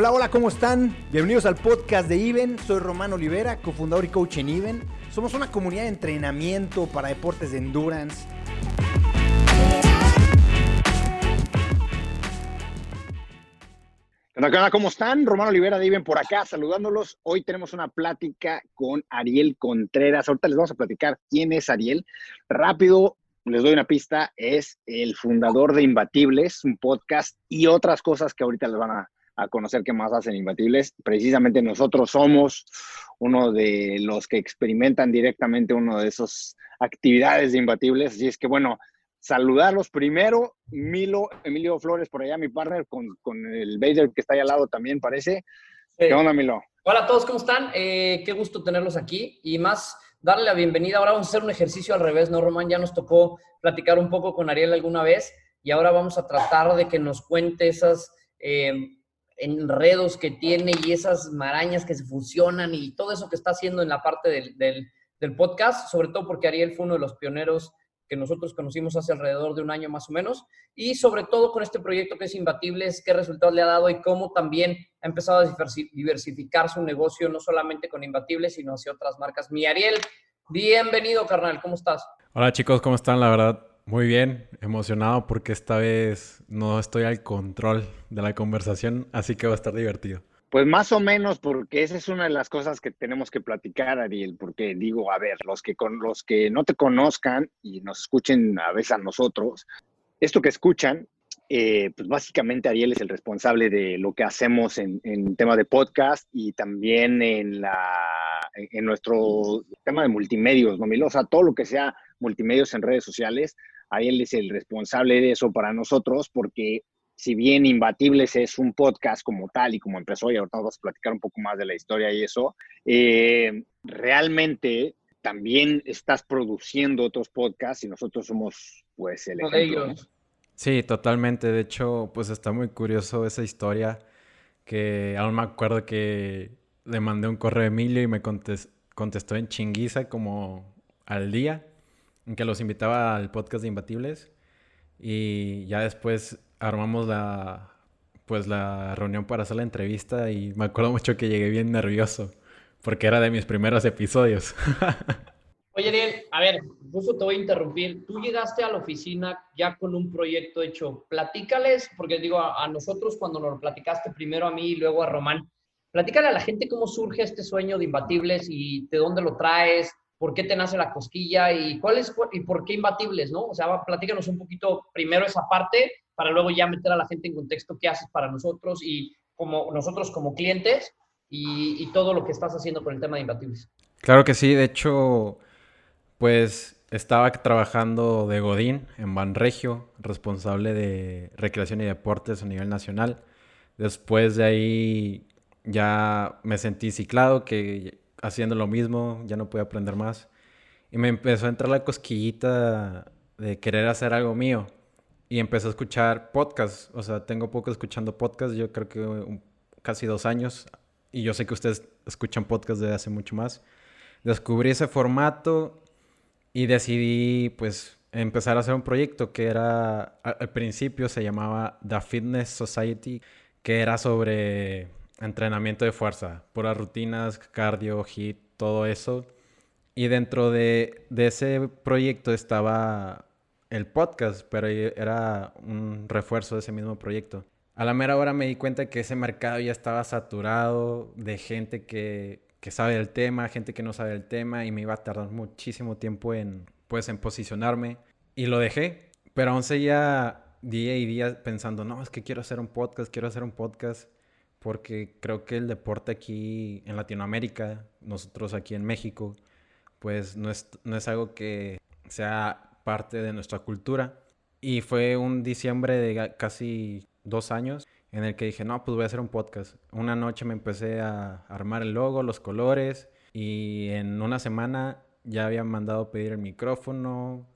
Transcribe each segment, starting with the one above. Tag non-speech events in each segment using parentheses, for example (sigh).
Hola, hola, ¿cómo están? Bienvenidos al podcast de Even. Soy Román Olivera, cofundador y coach en Even. Somos una comunidad de entrenamiento para deportes de endurance. Hola, ¿cómo están? Román Olivera de Even por acá, saludándolos. Hoy tenemos una plática con Ariel Contreras. Ahorita les vamos a platicar quién es Ariel. Rápido, les doy una pista, es el fundador de Imbatibles, un podcast y otras cosas que ahorita les van a, conocer qué más hacen Imbatibles. Precisamente nosotros somos uno de los que experimentan directamente uno de esas actividades de Imbatibles. Así es que bueno, saludarlos primero. Milo, Emilio Flores por allá, mi partner, con, el Bader que está ahí al lado también, parece. ¿Qué onda, Milo? Hola a todos, ¿cómo están? Eh, qué gusto tenerlos aquí y más darle la bienvenida. Ahora vamos a hacer un ejercicio al revés, ¿no, Román? Ya nos tocó platicar un poco con Ariel alguna vez y ahora vamos a tratar de que nos cuente esas eh, enredos que tiene y esas marañas que se fusionan y todo eso que está haciendo en la parte del, del podcast, sobre todo porque Ariel fue uno de los pioneros que nosotros conocimos hace alrededor de un año más o menos, y sobre todo con este proyecto que es Imbatibles, qué resultados le ha dado y cómo también ha empezado a diversificar su negocio, no solamente con Imbatibles, sino hacia otras marcas. Mi Ariel, bienvenido, carnal, ¿cómo estás? Hola chicos, ¿cómo están? La verdad, muy bien, emocionado porque esta vez no estoy al control de la conversación, así que va a estar divertido. Pues más o menos, porque esa es una de las cosas que tenemos que platicar, Ariel, porque digo, a ver, los que, con, los que no te conozcan y nos escuchen a veces a nosotros, esto que escuchan, eh, pues básicamente Ariel es el responsable de lo que hacemos en, en tema de podcast y también en, la, en nuestro tema de multimedios, ¿no? O todo lo que sea multimedios en redes sociales, Ariel es el responsable de eso para nosotros porque si bien Imbatibles es un podcast como tal y como empezó, y ahorita vamos a platicar un poco más de la historia y eso, eh, realmente también estás produciendo otros podcasts y nosotros somos pues el ejemplo. Sí, totalmente. De hecho, pues está muy curioso esa historia que aún me acuerdo que le mandé un correo a Emilio y me contestó en chinguiza como al día, que los invitaba al podcast de Imbatibles. Y ya después armamos la, pues la reunión para hacer la entrevista y me acuerdo mucho que llegué bien nervioso porque era de mis primeros episodios. (laughs) Oye, Ariel, a ver, justo te voy a interrumpir. Tú llegaste a la oficina ya con un proyecto hecho. Platícales, porque digo, a, nosotros cuando nos lo platicaste primero a mí y luego a Román, platícale a la gente cómo surge este sueño de Imbatibles y de dónde lo traes, por qué te nace la cosquilla y cuál es y por qué Imbatibles, ¿no? O sea, platícanos un poquito primero esa parte para luego ya meter a la gente en contexto qué haces para nosotros y como nosotros como clientes y, todo lo que estás haciendo con el tema de imbatibles. Claro que sí, de hecho, pues estaba trabajando de Godín en Banregio, responsable de recreación y deportes a nivel nacional. Después de ahí ya me sentí ciclado, que haciendo lo mismo ya no podía aprender más. Y me empezó a entrar la cosquillita de querer hacer algo mío y empecé a escuchar podcasts. O sea, tengo poco escuchando podcasts, yo creo que casi dos años. Y yo sé que ustedes escuchan podcasts desde hace mucho más. Descubrí ese formato y decidí, pues, empezar a hacer un proyecto que era, al principio se llamaba The Fitness Society, que era sobre entrenamiento de fuerza, puras rutinas, cardio, hit, todo eso. Y dentro de, de ese proyecto estaba el podcast, pero era un refuerzo de ese mismo proyecto. A la mera hora me di cuenta que ese mercado ya estaba saturado de gente que, que sabe del tema, gente que no sabe del tema y me iba a tardar muchísimo tiempo en, pues, en posicionarme y lo dejé. Pero aún seguía día y día pensando, no, es que quiero hacer un podcast, quiero hacer un podcast, porque creo que el deporte aquí en Latinoamérica, nosotros aquí en México, pues no es, no es algo que sea parte de nuestra cultura. Y fue un diciembre de casi dos años en el que dije, no, pues voy a hacer un podcast. Una noche me empecé a armar el logo, los colores, y en una semana ya había mandado pedir el micrófono,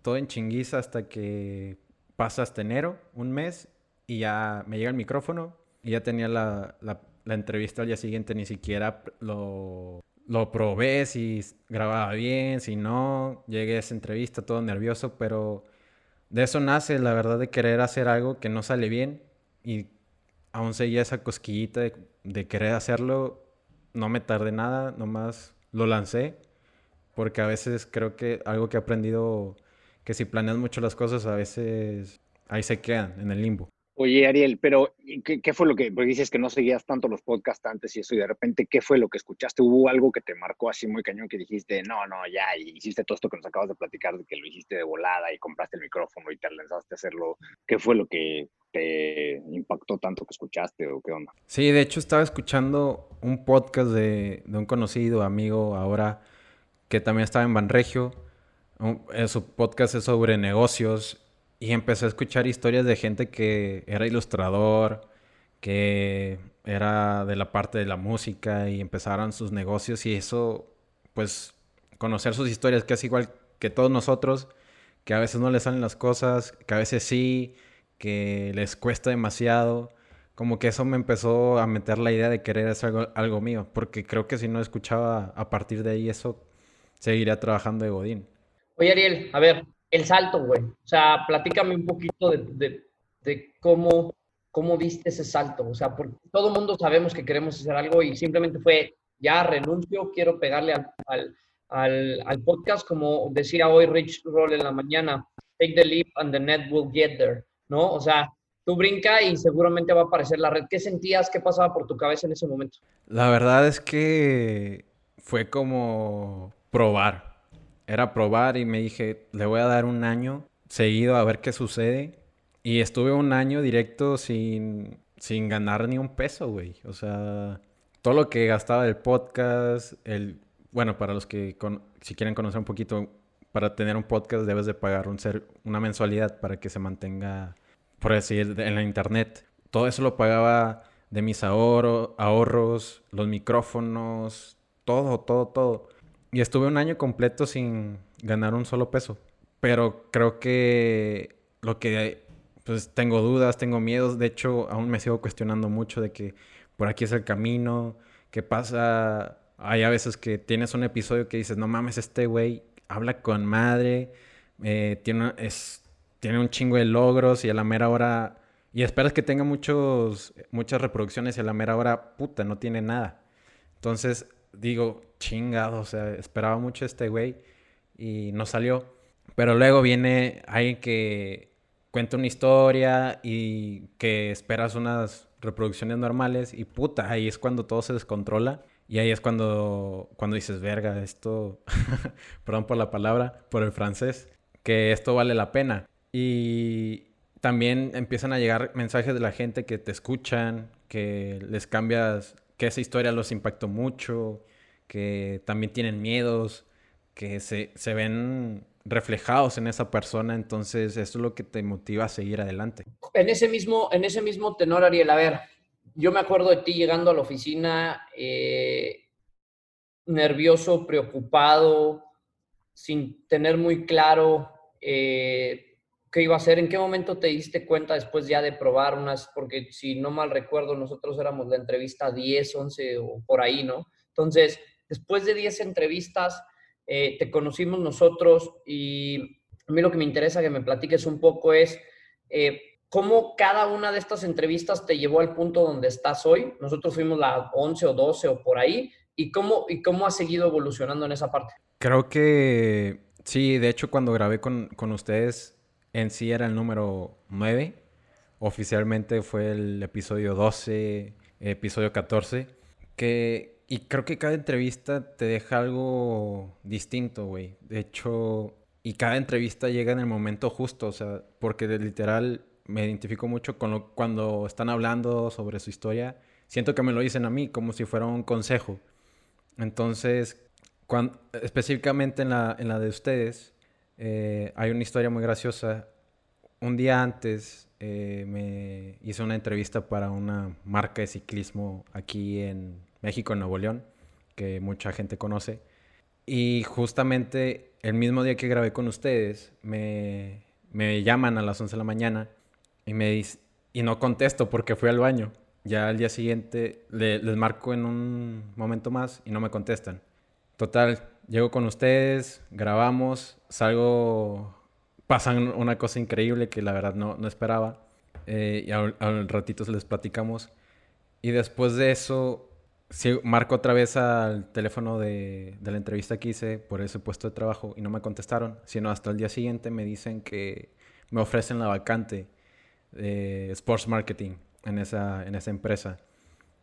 todo en chinguiza hasta que pasa hasta enero, un mes, y ya me llega el micrófono ya tenía la, la, la entrevista al día siguiente, ni siquiera lo lo probé, si grababa bien, si no. Llegué a esa entrevista todo nervioso, pero de eso nace la verdad de querer hacer algo que no sale bien y aún seguía esa cosquillita de, de querer hacerlo. No me tardé nada, nomás lo lancé. Porque a veces creo que algo que he aprendido, que si planeas mucho las cosas, a veces ahí se quedan en el limbo. Oye, Ariel, pero ¿qué, ¿qué, fue lo que, porque dices que no seguías tanto los podcasts antes y eso, y de repente, ¿qué fue lo que escuchaste? ¿Hubo algo que te marcó así muy cañón que dijiste, no, no, ya, y hiciste todo esto que nos acabas de platicar, de que lo hiciste de volada y compraste el micrófono y te lanzaste a hacerlo? ¿Qué fue lo que te impactó tanto que escuchaste o qué onda? Sí, de hecho estaba escuchando un podcast de, de un conocido amigo ahora que también estaba en Banregio. Eh, su podcast es sobre negocios y empecé a escuchar historias de gente que era ilustrador, que era de la parte de la música y empezaron sus negocios y eso, pues, conocer sus historias, que es igual que todos nosotros, que a veces no les salen las cosas, que a veces sí, que les cuesta demasiado. Como que eso me empezó a meter la idea de querer hacer algo, algo mío, porque creo que si no escuchaba a partir de ahí eso, seguiría trabajando de Godín. Oye, Ariel, a ver, el salto, güey. O sea, platícame un poquito de, cómo, cómo viste ese salto. O sea, porque todo el mundo sabemos que queremos hacer algo y simplemente fue, ya renuncio, quiero pegarle al, al, al, al podcast, como decía hoy Rich Roll en la mañana, take the leap and the net will get there, ¿no? O sea, tú brinca y seguramente va a aparecer la red. ¿Qué sentías? ¿Qué pasaba por tu cabeza en ese momento? La verdad es que fue como probar era probar y me dije, le voy a dar un año seguido a ver qué sucede. Y estuve un año directo sin, sin ganar ni un peso, güey. O sea, todo lo que gastaba del podcast, el, bueno, para los que si quieren conocer un poquito, para tener un podcast debes de pagar un ser, una mensualidad para que se mantenga, por decir, en la internet. Todo eso lo pagaba de mis ahorro, ahorros, los micrófonos, todo, todo, todo. Y estuve un año completo sin ganar un solo peso. Pero creo que lo que, pues tengo dudas, tengo miedos. De hecho, aún me sigo cuestionando mucho de que por aquí es el camino. ¿Qué pasa? Hay a veces que tienes un episodio que dices, no mames, este güey habla con madre. Eh, tiene, tiene un chingo de logros y a la mera hora... Y esperas que tenga muchos, muchas reproducciones y a la mera hora, puta, no tiene nada. Entonces, digo, chingado, o sea, esperaba mucho este güey y no salió. Pero luego viene alguien que cuenta una historia y que esperas unas reproducciones normales y puta, ahí es cuando todo se descontrola y ahí es cuando, cuando dices, verga, esto, (laughs) perdón por la palabra, por el francés, que esto vale la pena. Y también empiezan a llegar mensajes de la gente que te escuchan, que les cambias que esa historia los impactó mucho, que también tienen miedos, que se, se ven reflejados en esa persona, entonces eso es lo que te motiva a seguir adelante. En ese mismo, en ese mismo tenor, Ariel, a ver, yo me acuerdo de ti llegando a la oficina eh, nervioso, preocupado, sin tener muy claro eh, qué iba a hacer. ¿En qué momento te diste cuenta después ya de probar unas? Porque si no mal recuerdo, nosotros éramos la entrevista 10, 11 o por ahí, ¿no? Entonces, después de 10 entrevistas, eh, te conocimos nosotros y a mí lo que me interesa que me platiques un poco es eh, cómo cada una de estas entrevistas te llevó al punto donde estás hoy. Nosotros fuimos la 11 o 12 o por ahí. ¿Y cómo, y cómo has seguido evolucionando en esa parte? Creo que sí, de hecho cuando grabé con, con ustedes en sí era el número 9. Oficialmente fue el episodio 12, episodio 14. Que, y creo que cada entrevista te deja algo distinto, güey. De hecho, y cada entrevista llega en el momento justo, o sea, porque de literal me identifico mucho con lo, cuando están hablando sobre su historia. Siento que me lo dicen a mí como si fuera un consejo. Entonces, cuando, específicamente en la, en la de ustedes, eh, hay una historia muy graciosa. Un día antes eh, me hice una entrevista para una marca de ciclismo aquí en México, en Nuevo León, que mucha gente conoce. Y justamente el mismo día que grabé con ustedes, me, me llaman a las 11 de la mañana y me y no contesto porque fui al baño. Ya al día siguiente les marco en un momento más y no me contestan. Total, llego con ustedes, grabamos, salgo, pasan una cosa increíble que la verdad no, no esperaba. Eh, y al, al ratito les platicamos. Y después de eso, sí, marco otra vez al teléfono de, de, la entrevista que hice por ese puesto de trabajo y no me contestaron, sino hasta el día siguiente me dicen que me ofrecen la vacante de Sports Marketing en esa, en esa empresa.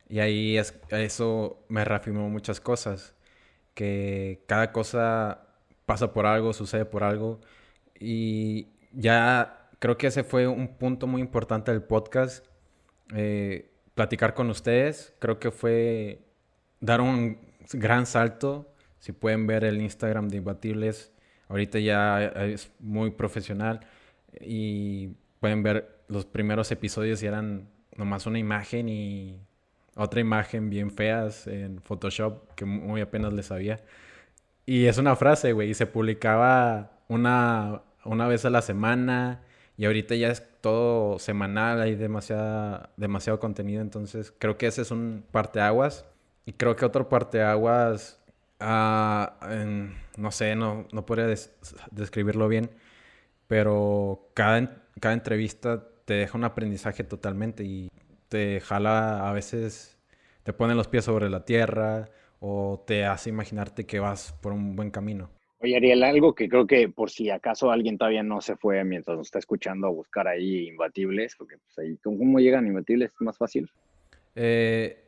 Y ahí es, eso me reafirmó muchas cosas, que cada cosa pasa por algo, sucede por algo. Y ya creo que ese fue un punto muy importante del podcast. Eh, platicar con ustedes, creo que fue dar un gran salto. Si pueden ver el Instagram de Imbatibles, ahorita ya es muy profesional y pueden ver los primeros episodios y eran nomás una imagen y otra imagen bien feas en Photoshop que muy apenas les sabía. Y es una frase, güey, y se publicaba una, una vez a la semana y ahorita ya es todo semanal, hay demasiada, demasiado contenido, entonces creo que ese es un parteaguas. Y creo que otro parteaguas, uh, no sé, no, no podría describirlo bien, pero cada, cada entrevista te deja un aprendizaje totalmente y te jala a veces, te pone los pies sobre la tierra o te hace imaginarte que vas por un buen camino. Oye, Ariel, algo que creo que por si acaso alguien todavía no se fue mientras nos está escuchando a buscar ahí imbatibles, porque pues ahí, ¿cómo llegan imbatibles? ¿Es más fácil? Eh,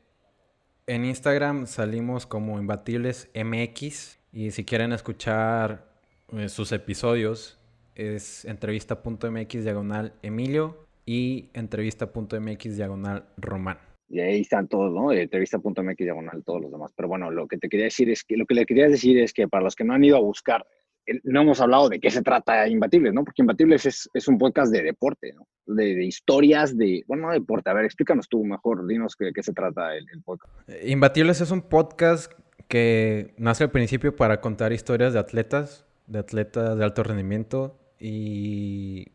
en Instagram salimos como imbatibles MX y si quieren escuchar eh, sus episodios es entrevista.mx diagonal Emilio y entrevista.mx diagonal Román. Y ahí están todos, ¿no? Entrevista.mx diagonal todos los demás. Pero bueno, lo que te quería decir es que lo que le quería decir es que para los que no han ido a buscar, eh, no hemos hablado de qué se trata Imbatibles, ¿no? Porque Imbatibles es, es un podcast de deporte, ¿no? De, historias de, bueno, no deporte. A ver, explícanos tú mejor, dinos qué, qué se trata el, el podcast. Imbatibles es un podcast que nace al principio para contar historias de atletas, de atletas de alto rendimiento y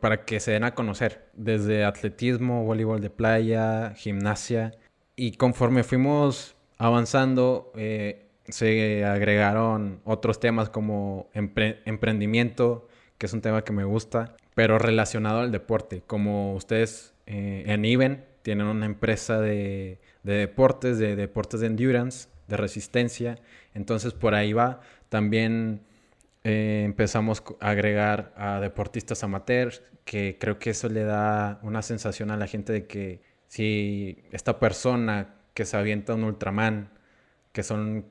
para que se den a conocer, desde atletismo, voleibol de playa, gimnasia. Y conforme fuimos avanzando, eh, se agregaron otros temas como emprendimiento, que es un tema que me gusta, pero relacionado al deporte. Como ustedes eh, en Even tienen una empresa de, de deportes, de deportes de endurance, de resistencia, entonces por ahí va. También eh, empezamos a agregar a deportistas amateurs, que creo que eso le da una sensación a la gente de que si esta persona que se avienta un Ultraman, que son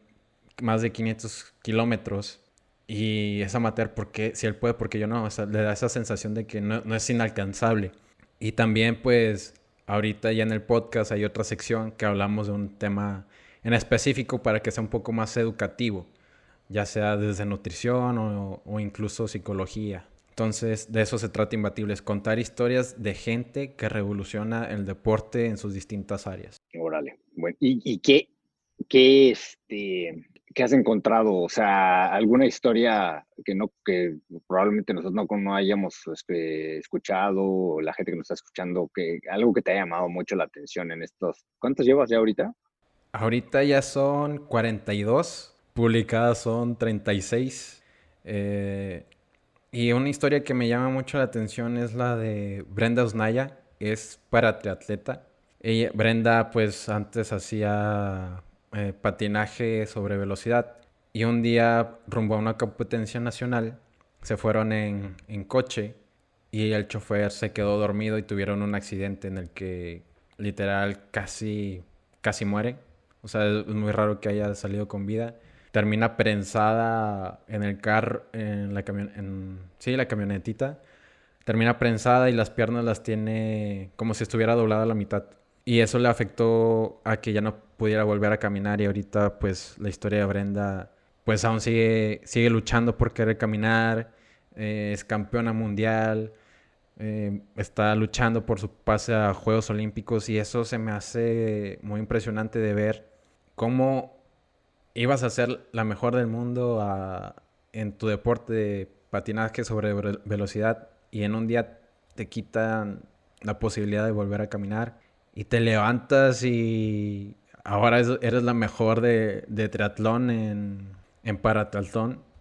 más de 500 kilómetros, y es amateur, porque si él puede, porque yo no, le da esa sensación de que no, no es inalcanzable. Y también pues ahorita ya en el podcast hay otra sección que hablamos de un tema en específico para que sea un poco más educativo ya sea desde nutrición o, incluso psicología. Entonces, de eso se trata Imbatibles, contar historias de gente que revoluciona el deporte en sus distintas áreas. Órale. Bueno, ¿y, qué, qué, este, qué has encontrado? O sea, alguna historia que no, que probablemente nosotros no, no hayamos este, escuchado, o la gente que nos está escuchando, que algo que te haya llamado mucho la atención en estos. ¿Cuántos llevas ya ahorita? Ahorita ya son 42 publicadas son 36. Eh, y una historia que me llama mucho la atención es la de Brenda Osnaya, es para triatleta. Ella, Brenda pues antes hacía eh, patinaje sobre velocidad y un día rumbo a una competencia nacional se fueron en, en coche y el chofer se quedó dormido y tuvieron un accidente en el que literal casi, casi muere. O sea, es muy raro que haya salido con vida termina prensada en el carro, en la camion en, sí, la camionetita. Termina prensada y las piernas las tiene como si estuviera doblada a la mitad. Y eso le afectó a que ya no pudiera volver a caminar y ahorita pues la historia de Brenda pues aún sigue, sigue luchando por querer caminar, eh, es campeona mundial, eh, está luchando por su pase a Juegos Olímpicos y eso se me hace muy impresionante de ver cómo ibas a ser la mejor del mundo en tu deporte de patinaje sobre velocidad y en un día te quitan la posibilidad de volver a caminar y te levantas y ahora eres la mejor de, triatlón en, en.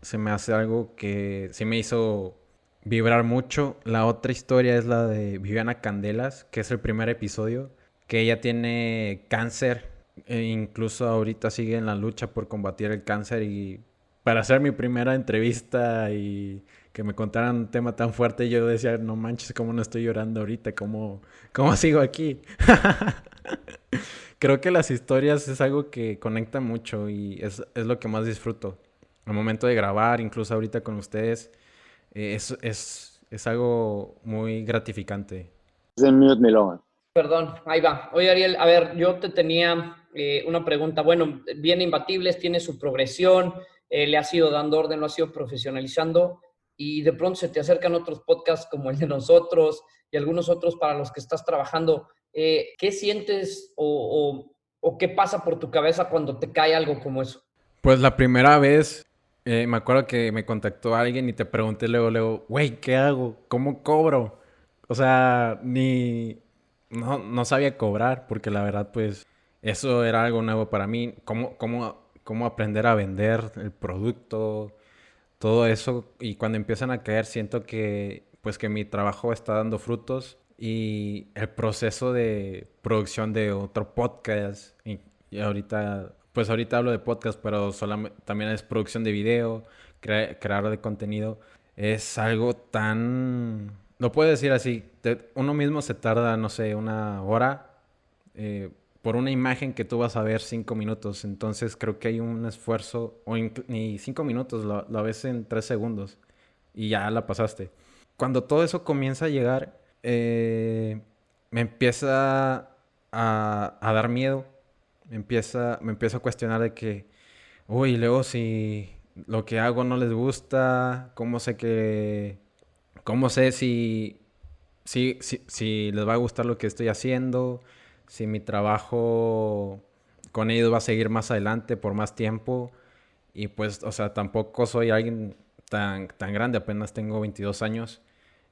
Se me hace algo que sí me hizo vibrar mucho. La otra historia es la de Viviana Candelas, que es el primer episodio, que ella tiene cáncer e incluso ahorita sigue en la lucha por combatir el cáncer y para hacer mi primera entrevista y que me contaran un tema tan fuerte, yo decía, no manches, cómo no estoy llorando ahorita, cómo, cómo (laughs) sigo aquí. (laughs) Creo que las historias es algo que conecta mucho y es, es lo que más disfruto. Al momento de grabar, incluso ahorita con ustedes, eh, es, es, es, algo muy gratificante. Perdón, ahí va. Oye, Ariel, a ver, yo te tenía eh, una pregunta. Bueno, bien Imbatibles tiene su progresión, eh, le ha ido dando orden, lo ha sido profesionalizando y de pronto se te acercan otros podcasts como el de nosotros y algunos otros para los que estás trabajando. Eh, ¿Qué sientes o, o, qué pasa por tu cabeza cuando te cae algo como eso? Pues la primera vez me acuerdo que me contactó alguien y te pregunté luego, luego, güey, ¿qué hago? ¿Cómo cobro? O sea, ni, no, no sabía cobrar porque la verdad pues eso era algo nuevo para mí. Cómo, cómo, cómo aprender a vender el producto, todo eso. Y cuando empiezan a caer, siento que, pues, que mi trabajo está dando frutos. Y el proceso de producción de otro podcast. Y, ahorita, pues ahorita hablo de podcast, pero solamente, también es producción de video, crear de contenido. Es algo tan... Lo puedo decir así, uno mismo se tarda, no sé, una hora eh, por una imagen que tú vas a ver cinco minutos. Entonces creo que hay un esfuerzo, o ni cinco minutos, lo, ves en tres segundos y ya la pasaste. Cuando todo eso comienza a llegar, eh, me empieza a, dar miedo, me empieza, me empiezo a cuestionar de que, uy, luego si lo que hago no les gusta, cómo sé que, cómo sé si, si, si, si les va a gustar lo que estoy haciendo si mi trabajo con ellos va a seguir más adelante por más tiempo. Y pues, o sea, tampoco soy alguien tan, tan grande, apenas tengo 22 años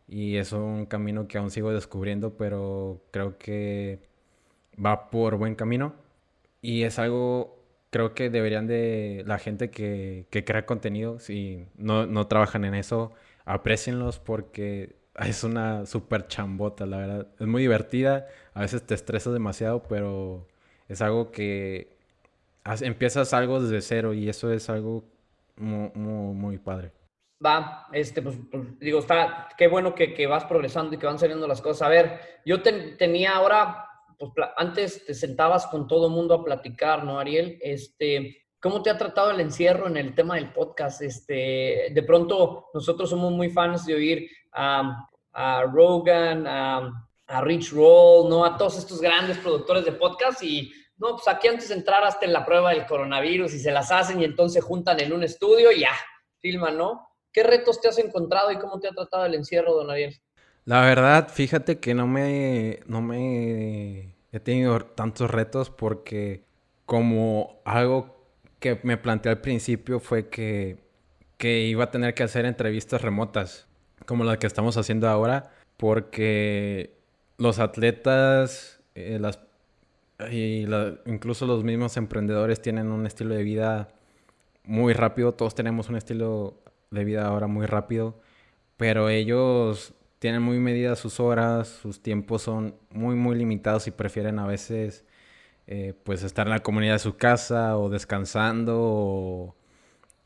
y es un camino que aún sigo descubriendo, pero creo que va por buen camino. Y es algo, creo que deberían de, la gente que, que crea contenido, si no, no trabajan en eso, aprecienlos porque es una súper chambota, la verdad. Es muy divertida, a veces te estresas demasiado, pero es algo que empiezas algo desde cero y eso es algo muy, muy, padre. Va, este, pues, pues, digo, está, qué bueno que, que, vas progresando y que van saliendo las cosas. A ver, yo tenía ahora, pues antes te sentabas con todo el mundo a platicar, ¿no, Ariel? Este, ¿Cómo te ha tratado el encierro en el tema del podcast? Este, de pronto, nosotros somos muy fans de oír a, a Rogan, a, a, Rich Roll, ¿no? A todos estos grandes productores de podcast y, no, pues aquí antes de entrar hasta en la prueba del coronavirus y se las hacen y entonces juntan en un estudio y ya, filman, ¿no? ¿Qué retos te has encontrado y cómo te ha tratado el encierro, don Ariel? La verdad, fíjate que no me, no me he tenido tantos retos porque como algo que me planteé al principio fue que, que iba a tener que hacer entrevistas remotas como la que estamos haciendo ahora, porque los atletas eh, las, y incluso los mismos emprendedores tienen un estilo de vida muy rápido, todos tenemos un estilo de vida ahora muy rápido, pero ellos tienen muy medidas sus horas, sus tiempos son muy, muy limitados y prefieren a veces eh, pues estar en la comunidad de su casa o descansando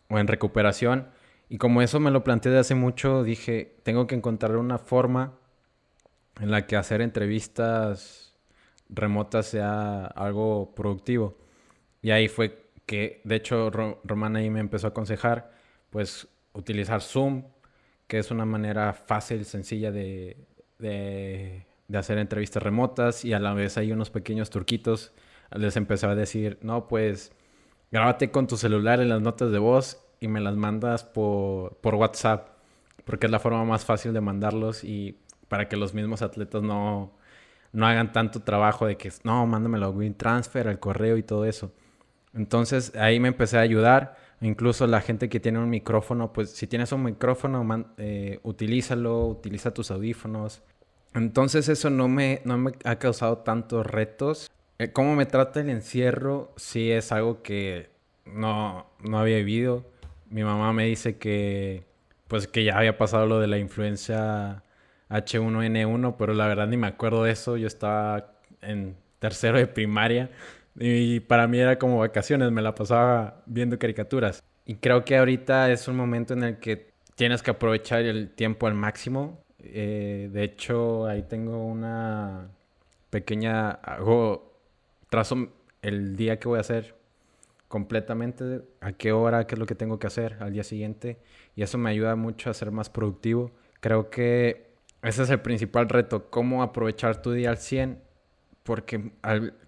o en recuperación. Y como eso me lo planteé de hace mucho, dije, tengo que encontrar una forma en la que hacer entrevistas remotas sea algo productivo. Y ahí fue que, de hecho, Román ahí me empezó a aconsejar, pues, utilizar Zoom, que es una manera fácil, sencilla de, de, de hacer entrevistas remotas y a la vez hay unos pequeños turquitos. Les empezaba a decir, no, pues, grábate con tu celular en las notas de voz y me las mandas por, por WhatsApp, porque es la forma más fácil de mandarlos y para que los mismos atletas no, no hagan tanto trabajo de que, no, mándamelo a WinTransfer, al correo y todo eso. Entonces ahí me empecé a ayudar. Incluso la gente que tiene un micrófono, pues si tienes un micrófono, eh, utilízalo, utiliza tus audífonos. Entonces eso no me, no me ha causado tantos retos. Eh, cómo me trata el encierro, sí es algo que no, no había vivido mi mamá me dice que pues que ya había pasado lo de la influencia H1N1, pero la verdad ni me acuerdo de eso. Yo estaba en tercero de primaria y para mí era como vacaciones, me la pasaba viendo caricaturas. Y creo que ahorita es un momento en el que tienes que aprovechar el tiempo al máximo. Eh, de hecho, ahí tengo una pequeña, hago, trazo el día que voy a hacer completamente, a qué hora, qué es lo que tengo que hacer al día siguiente. Y eso me ayuda mucho a ser más productivo. Creo que ese es el principal reto, cómo aprovechar tu día al 100. Porque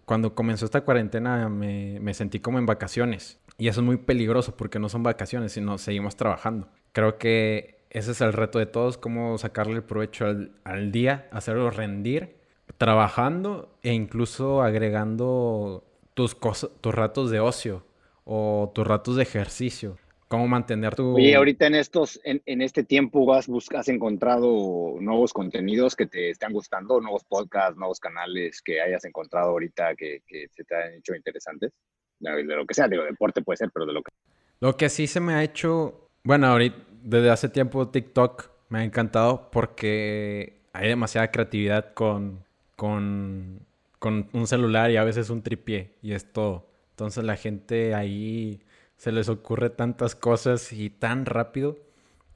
cuando comenzó esta cuarentena me, me sentí como en vacaciones. Y eso es muy peligroso porque no son vacaciones, sino seguimos trabajando. Creo que ese es el reto de todos, cómo sacarle el provecho al, al día, hacerlo rendir, trabajando e incluso agregando tus, cosas, tus ratos de ocio o tus ratos de ejercicio. Cómo mantener tu... Oye, ahorita en estos, en, en este tiempo has, has encontrado nuevos contenidos que te están gustando, nuevos podcasts, nuevos canales que hayas encontrado ahorita que, que se te han hecho interesantes de lo que sea, digo, deporte puede ser, pero de lo que... Lo que sí se me ha hecho, bueno, ahorita, desde hace tiempo TikTok me ha encantado porque hay demasiada creatividad con, con, con un celular y a veces un tripié y es todo. Entonces la gente ahí se les ocurre tantas cosas y tan rápido.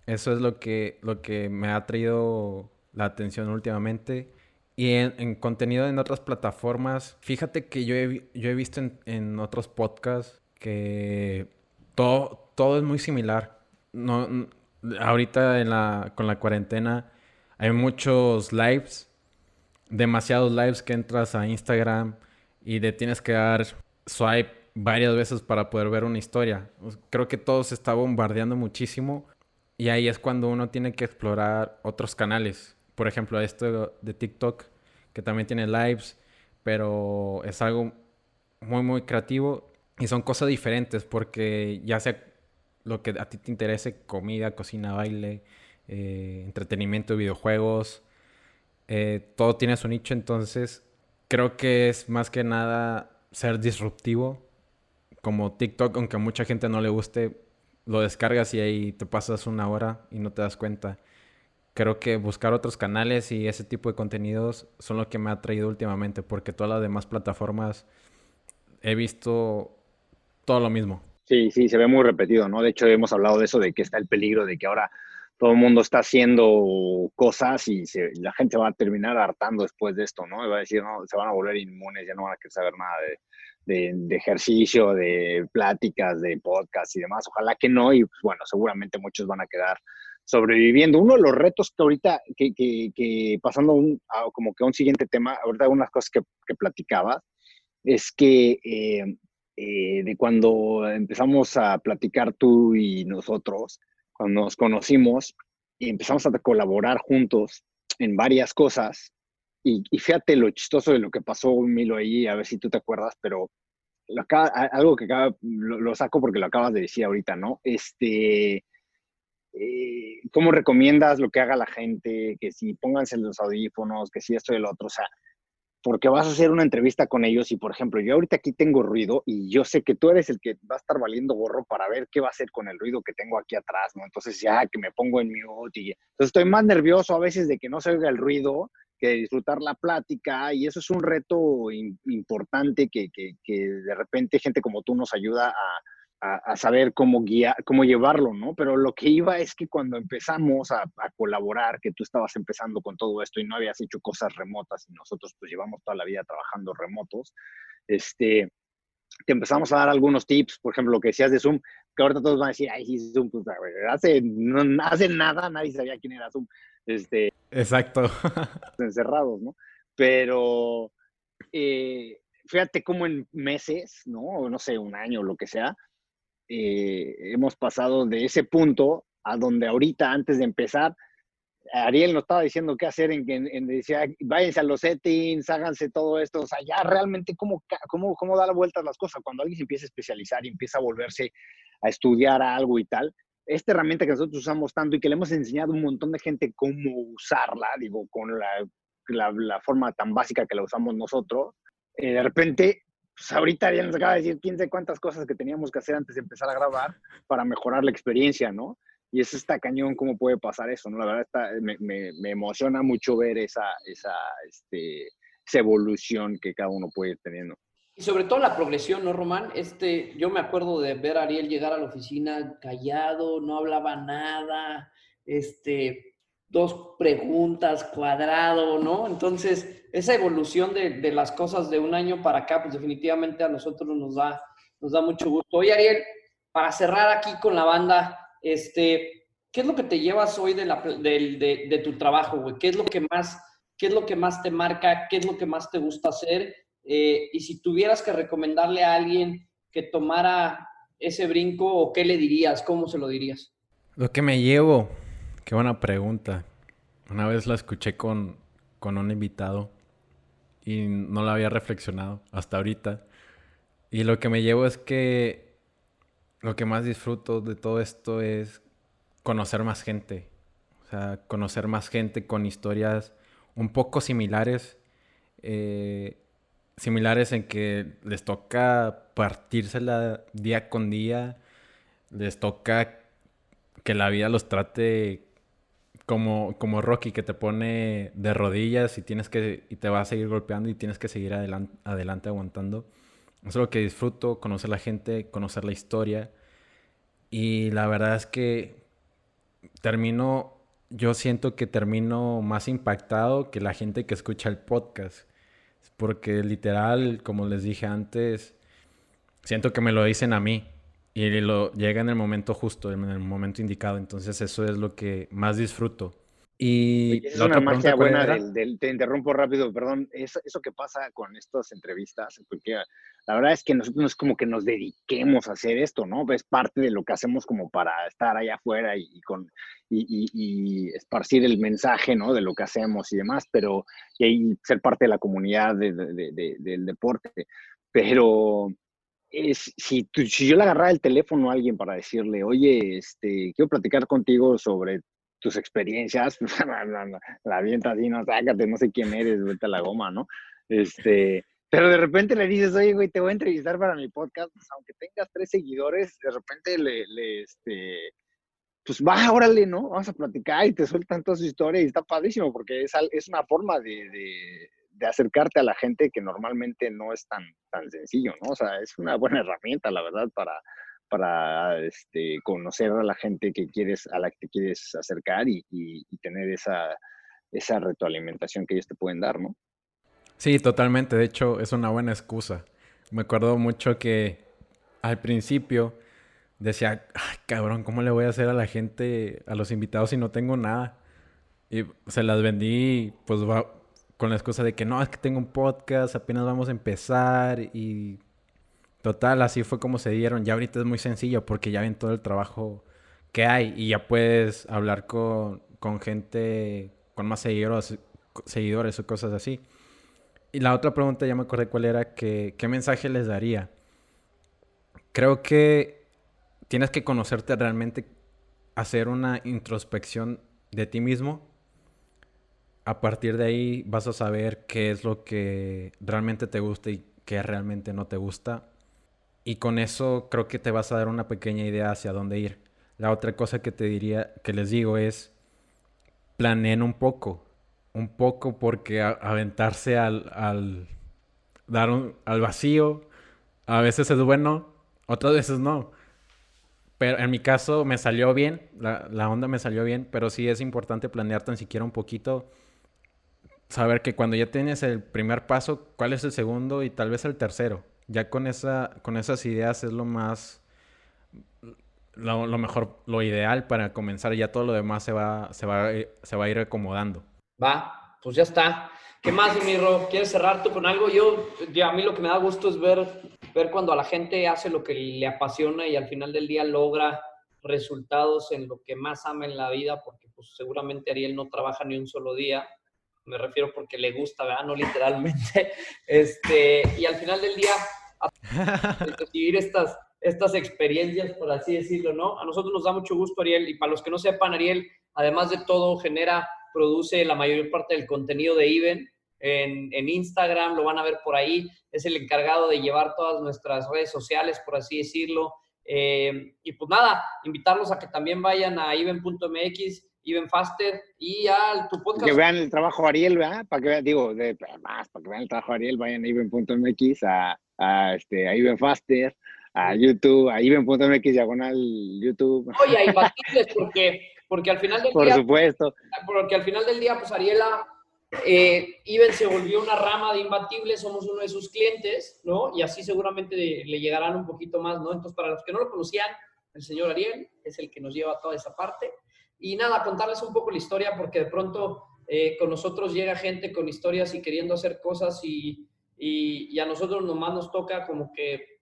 Eso es lo que, lo que me ha traído la atención últimamente. Y en, contenido en otras plataformas, fíjate que yo he, yo he visto en, otros podcasts que todo, todo es muy similar. No, ahorita en con la cuarentena hay muchos lives, demasiados lives que entras a Instagram y te tienes que dar swipe varias veces para poder ver una historia. Creo que todo se está bombardeando muchísimo y ahí es cuando uno tiene que explorar otros canales por ejemplo, esto de TikTok, que también tiene lives, pero es algo muy, muy creativo y son cosas diferentes porque ya sea lo que a ti te interese, comida, cocina, baile, eh, entretenimiento, videojuegos, eh, todo tiene su nicho, entonces creo que es más que nada ser disruptivo, como TikTok, aunque a mucha gente no le guste, lo descargas y ahí te pasas una hora y no te das cuenta creo que buscar otros canales y ese tipo de contenidos son lo que me ha traído últimamente, porque todas las demás plataformas he visto todo lo mismo. Sí, sí, se ve muy repetido, ¿no? De hecho, hemos hablado de eso, de que está el peligro de que ahora todo el mundo está haciendo cosas y la gente va a terminar hartando después de esto, ¿no? Y va a decir, no, se van a volver inmunes, ya no van a querer saber nada de, de, ejercicio, de pláticas, de podcast y demás. Ojalá que no, y bueno, seguramente muchos van a quedar sobreviviendo. Uno de los retos que ahorita, que, que, pasando un, a, como que a un siguiente tema, ahorita algunas cosas que, que platicabas, es que eh, eh, de cuando empezamos a platicar tú y nosotros, cuando nos conocimos y empezamos a colaborar juntos en varias cosas, y, fíjate lo chistoso de lo que pasó, Milo, ahí, a ver si tú te acuerdas, pero algo que acaba, lo, lo, saco porque lo acabas de decir ahorita, ¿no? Este, eh, ¿cómo recomiendas lo que haga la gente? Que si pónganse los audífonos, que si esto y lo otro, o sea, porque vas a hacer una entrevista con ellos y, por ejemplo, yo ahorita aquí tengo ruido y yo sé que tú eres el que va a estar valiendo gorro para ver qué va a hacer con el ruido que tengo aquí atrás, ¿no? Entonces ya que me pongo en mute y entonces estoy más nervioso a veces de que no se oiga el ruido que disfrutar la plática y eso es un reto importante que, que, que de repente gente como tú nos ayuda a, a, saber cómo guiar, cómo llevarlo, ¿no? Pero lo que iba es que cuando empezamos a, colaborar, que tú estabas empezando con todo esto y no habías hecho cosas remotas y nosotros pues llevamos toda la vida trabajando remotos, este, te empezamos a dar algunos tips, por ejemplo, lo que decías de Zoom, que ahorita todos van a decir, ay, sí, Zoom, pues, hace, no, hace nada, nadie sabía quién era Zoom. Este, Exacto. (laughs) encerrados, ¿no? Pero eh, fíjate cómo en meses, ¿no? No sé, un año o lo que sea, eh, hemos pasado de ese punto a donde ahorita, antes de empezar, Ariel nos estaba diciendo qué hacer, en, en, decía, váyanse a los settings, háganse todo esto, o sea, ya realmente cómo, cómo, cómo da la vuelta a las cosas. Cuando alguien se empieza a especializar y empieza a volverse a estudiar algo y tal, esta herramienta que nosotros usamos tanto y que le hemos enseñado a un montón de gente cómo usarla, digo, con la, la, la forma tan básica que la usamos nosotros, eh, de repente pues ahorita ya nos acaba de decir quién sabe cuántas cosas que teníamos que hacer antes de empezar a grabar para mejorar la experiencia, ¿no? y es esta cañón cómo puede pasar eso, ¿no? La verdad está, me, me, emociona mucho ver esa, esa, este, esa evolución que cada uno puede ir teniendo. Y sobre todo la progresión, ¿no, Román? Este, yo me acuerdo de ver a Ariel llegar a la oficina callado, no hablaba nada, este, dos preguntas, cuadrado, ¿no? Entonces, esa evolución de, de, las cosas de un año para acá, pues definitivamente a nosotros nos da, nos da mucho gusto. Oye, Ariel, para cerrar aquí con la banda, este, ¿qué es lo que te llevas hoy de, la, de, de, tu trabajo, güey? ¿Qué es lo que más, qué es lo que más te marca? ¿Qué es lo que más te gusta hacer? Eh, y si tuvieras que recomendarle a alguien que tomara ese brinco, ¿o qué le dirías? ¿Cómo se lo dirías? Lo que me llevo, qué buena pregunta. Una vez la escuché con, con un invitado y no la había reflexionado hasta ahorita. Y lo que me llevo es que lo que más disfruto de todo esto es conocer más gente. O sea, conocer más gente con historias un poco similares. Eh, similares en que les toca partírsela día con día. Les toca que la vida los trate como, como Rocky, que te pone de rodillas y, tienes que, y te va a seguir golpeando y tienes que seguir adelante, adelante aguantando. Eso es lo que disfruto, conocer la gente, conocer la historia. Y la verdad es que termino, yo siento que termino más impactado que la gente que escucha el podcast. Porque literal, como les dije antes, siento que me lo dicen a mí. Y lo llega en el momento justo, en el momento indicado. Entonces eso es lo que más disfruto. Y es una magia buena del, te interrumpo rápido, perdón, eso, eso que pasa con estas entrevistas, porque la verdad es que nosotros no es como que nos dediquemos a hacer esto, ¿no? Es parte de lo que hacemos como para estar allá afuera y, con, y, y, esparcir el mensaje, ¿no? De lo que hacemos y demás, pero y, ser parte de la comunidad de, de, del deporte. Pero si, si yo le agarrara el teléfono a alguien para decirle, oye, este, quiero platicar contigo sobre tus experiencias, (laughs) la, avienta así, no, sácate, no sé quién eres, vete a la goma, ¿no? Este, pero de repente le dices, oye, güey, te voy a entrevistar para mi podcast, pues, aunque tengas tres seguidores, de repente le, le, este, pues va, órale, ¿no? Vamos a platicar y te sueltan toda su historia y está padrísimo porque es, es una forma de, de, acercarte a la gente que normalmente no es tan, tan sencillo, ¿no? O sea, es una buena herramienta, la verdad, para, para este, conocer a la gente que quieres, a la que te quieres acercar y, tener esa, esa retroalimentación que ellos te pueden dar, ¿no? Sí, totalmente. De hecho, es una buena excusa. Me acuerdo mucho que al principio decía, Ay, cabrón, ¿cómo le voy a hacer a la gente, a los invitados si no tengo nada? Y se las vendí, pues, con la excusa de que no, es que tengo un podcast, apenas vamos a empezar y Total, así fue como se dieron. Ya ahorita es muy sencillo porque ya ven todo el trabajo que hay y ya puedes hablar con, gente con más seguidores, seguidores o cosas así. Y la otra pregunta ya me acordé cuál era, que, ¿qué mensaje les daría? Creo que tienes que conocerte realmente, hacer una introspección de ti mismo. A partir de ahí vas a saber qué es lo que realmente te gusta y qué realmente no te gusta y con eso creo que te vas a dar una pequeña idea hacia dónde ir. La otra cosa que te diría, que les digo es, planeen un poco, un poco porque aventarse al, al dar un, al vacío, a veces es bueno, otras veces no. Pero en mi caso me salió bien, la, la onda me salió bien, pero sí es importante planear tan siquiera un poquito, saber que cuando ya tienes el primer paso, cuál es el segundo y tal vez el tercero ya con, esa, con esas ideas es lo más, lo, mejor, lo ideal para comenzar. Ya todo lo demás se va, se va, se va a ir acomodando. Va, pues ya está. ¿Qué más, Miro? ¿Quieres cerrar tú con algo? Yo, a mí lo que me da gusto es ver, ver cuando a la gente hace lo que le apasiona y al final del día logra resultados en lo que más ama en la vida, porque pues seguramente Ariel no trabaja ni un solo día, me refiero porque le gusta, ¿verdad? No literalmente. (laughs) Este, y al final del día recibir estas, estas experiencias, por así decirlo, ¿no? A nosotros nos da mucho gusto, Ariel, y para los que no sepan, Ariel, además de todo, genera, produce la mayor parte del contenido de Even en, en Instagram, lo van a ver por ahí, es el encargado de llevar todas nuestras redes sociales, por así decirlo, Eh, y pues nada, invitarlos a que también vayan a even.mx, Even Faster y a tu podcast. Que vean el trabajo de Ariel, ¿verdad? Para que vean, digo, de, más, para que vean el trabajo de Ariel, vayan a even.mx, a, a, este, a Even Faster, a YouTube, a even.mx diagonal YouTube. Oye, hay (laughs) imbatibles porque, porque al final del Por día. supuesto. Porque al final del día, pues Ariela, eh, Iben se volvió una rama de imbatibles, somos uno de sus clientes, ¿no? Y así seguramente le, le llegarán un poquito más, ¿no? Entonces, para los que no lo conocían, el señor Ariel es el que nos lleva toda esa parte. Y nada, contarles un poco la historia, porque de pronto eh, con nosotros llega gente con historias y queriendo hacer cosas y, y, a nosotros nomás nos toca como que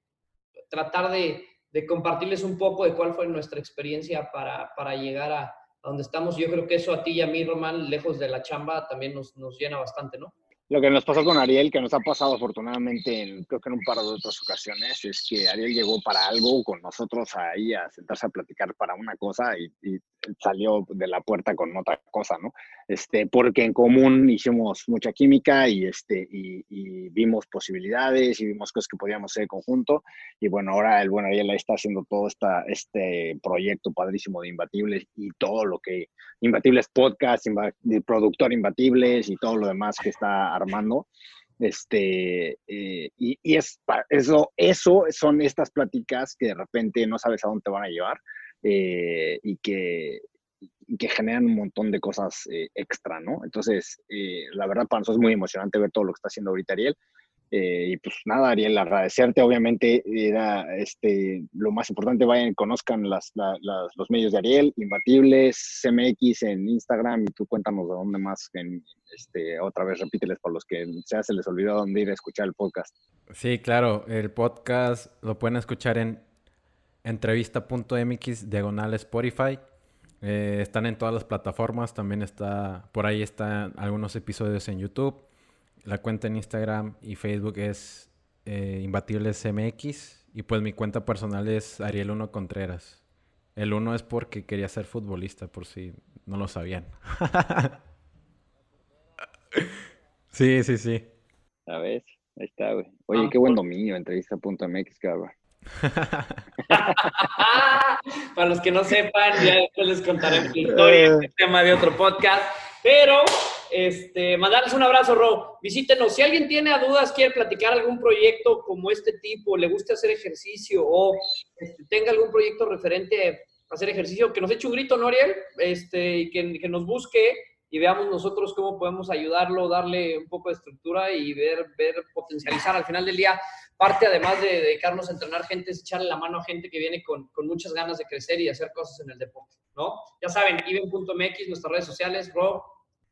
tratar de, de, compartirles un poco de cuál fue nuestra experiencia para, para llegar a, a, donde estamos. Yo creo que eso a ti y a mí, Román, lejos de la chamba, también nos, nos llena bastante, ¿no? Lo que nos pasó con Ariel, que nos ha pasado afortunadamente, en, creo que en un par de otras ocasiones, es que Ariel llegó para algo con nosotros ahí a sentarse a platicar para una cosa y, y salió de la puerta con otra cosa, ¿no? Este, porque en común hicimos mucha química y, este, y, y, vimos posibilidades y vimos cosas que podíamos hacer en conjunto. Y bueno, ahora el buen Ariel ahí está haciendo todo esta, este proyecto padrísimo de Imbatibles y todo lo que, Imbatibles Podcast, imba, productor Imbatibles y todo lo demás que está armando. Este, eh, y, y es, eso, eso son estas pláticas que de repente no sabes a dónde te van a llevar eh, y, que, que generan un montón de cosas eh, extra, ¿no? Entonces, la verdad para es muy emocionante ver todo lo que está haciendo ahorita Ariel. Eh, y pues nada, Ariel, agradecerte. Obviamente era este, lo más importante, vayan, conozcan los medios de Ariel, Imbatibles, CMX en Instagram y tú cuéntanos de dónde más. Este, otra vez repíteles para los que ya se les olvidó dónde ir a escuchar el podcast. Sí, claro, el podcast lo pueden escuchar en entrevista.mx diagonal Spotify. Eh, están en todas las plataformas, también está, por ahí están algunos episodios en YouTube. La cuenta en Instagram y Facebook es eh, ImbatiblesMX. Y pues mi cuenta personal es Ariel1 Contreras. El 1 es porque quería ser futbolista, por si no lo sabían. (laughs) sí, sí, sí. A ver, ahí está, güey. Oye, ah, qué buen dominio, entrevista.mx, cabrón. (laughs) Para los que no sepan, ya después les contaré la (laughs) historia, este tema de otro podcast. Pero este, mandarles un abrazo, Ro. Visítenos. Si alguien tiene dudas, quiere platicar algún proyecto como este tipo, le gusta hacer ejercicio o este, tenga algún proyecto referente a hacer ejercicio, que nos eche un grito, ¿no, Ariel? Este, y que, que nos busque y veamos nosotros cómo podemos ayudarlo, darle un poco de estructura y ver, ver potencializar al final del día. Parte, además de dedicarnos a entrenar gente, es echarle la mano a gente que viene con, con muchas ganas de crecer y hacer cosas en el deporte, ¿no? Ya saben, even.mx, nuestras redes sociales, bro,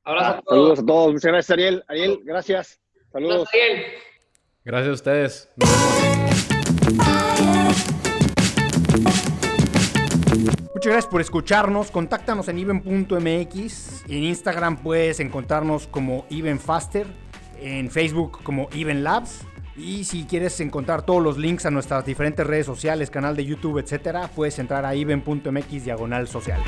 Abrazo ah, a todos. Saludos a todos. Muchas gracias, Ariel. Ariel, gracias. Saludos. Gracias, Ariel. Gracias a ustedes. Muchas gracias por escucharnos. Contáctanos en even.mx. En Instagram puedes encontrarnos como evenfaster. En Facebook como Even Labs. Y si quieres encontrar todos los links a nuestras diferentes redes sociales, canal de YouTube, etcétera, puedes entrar a even.mx diagonal social.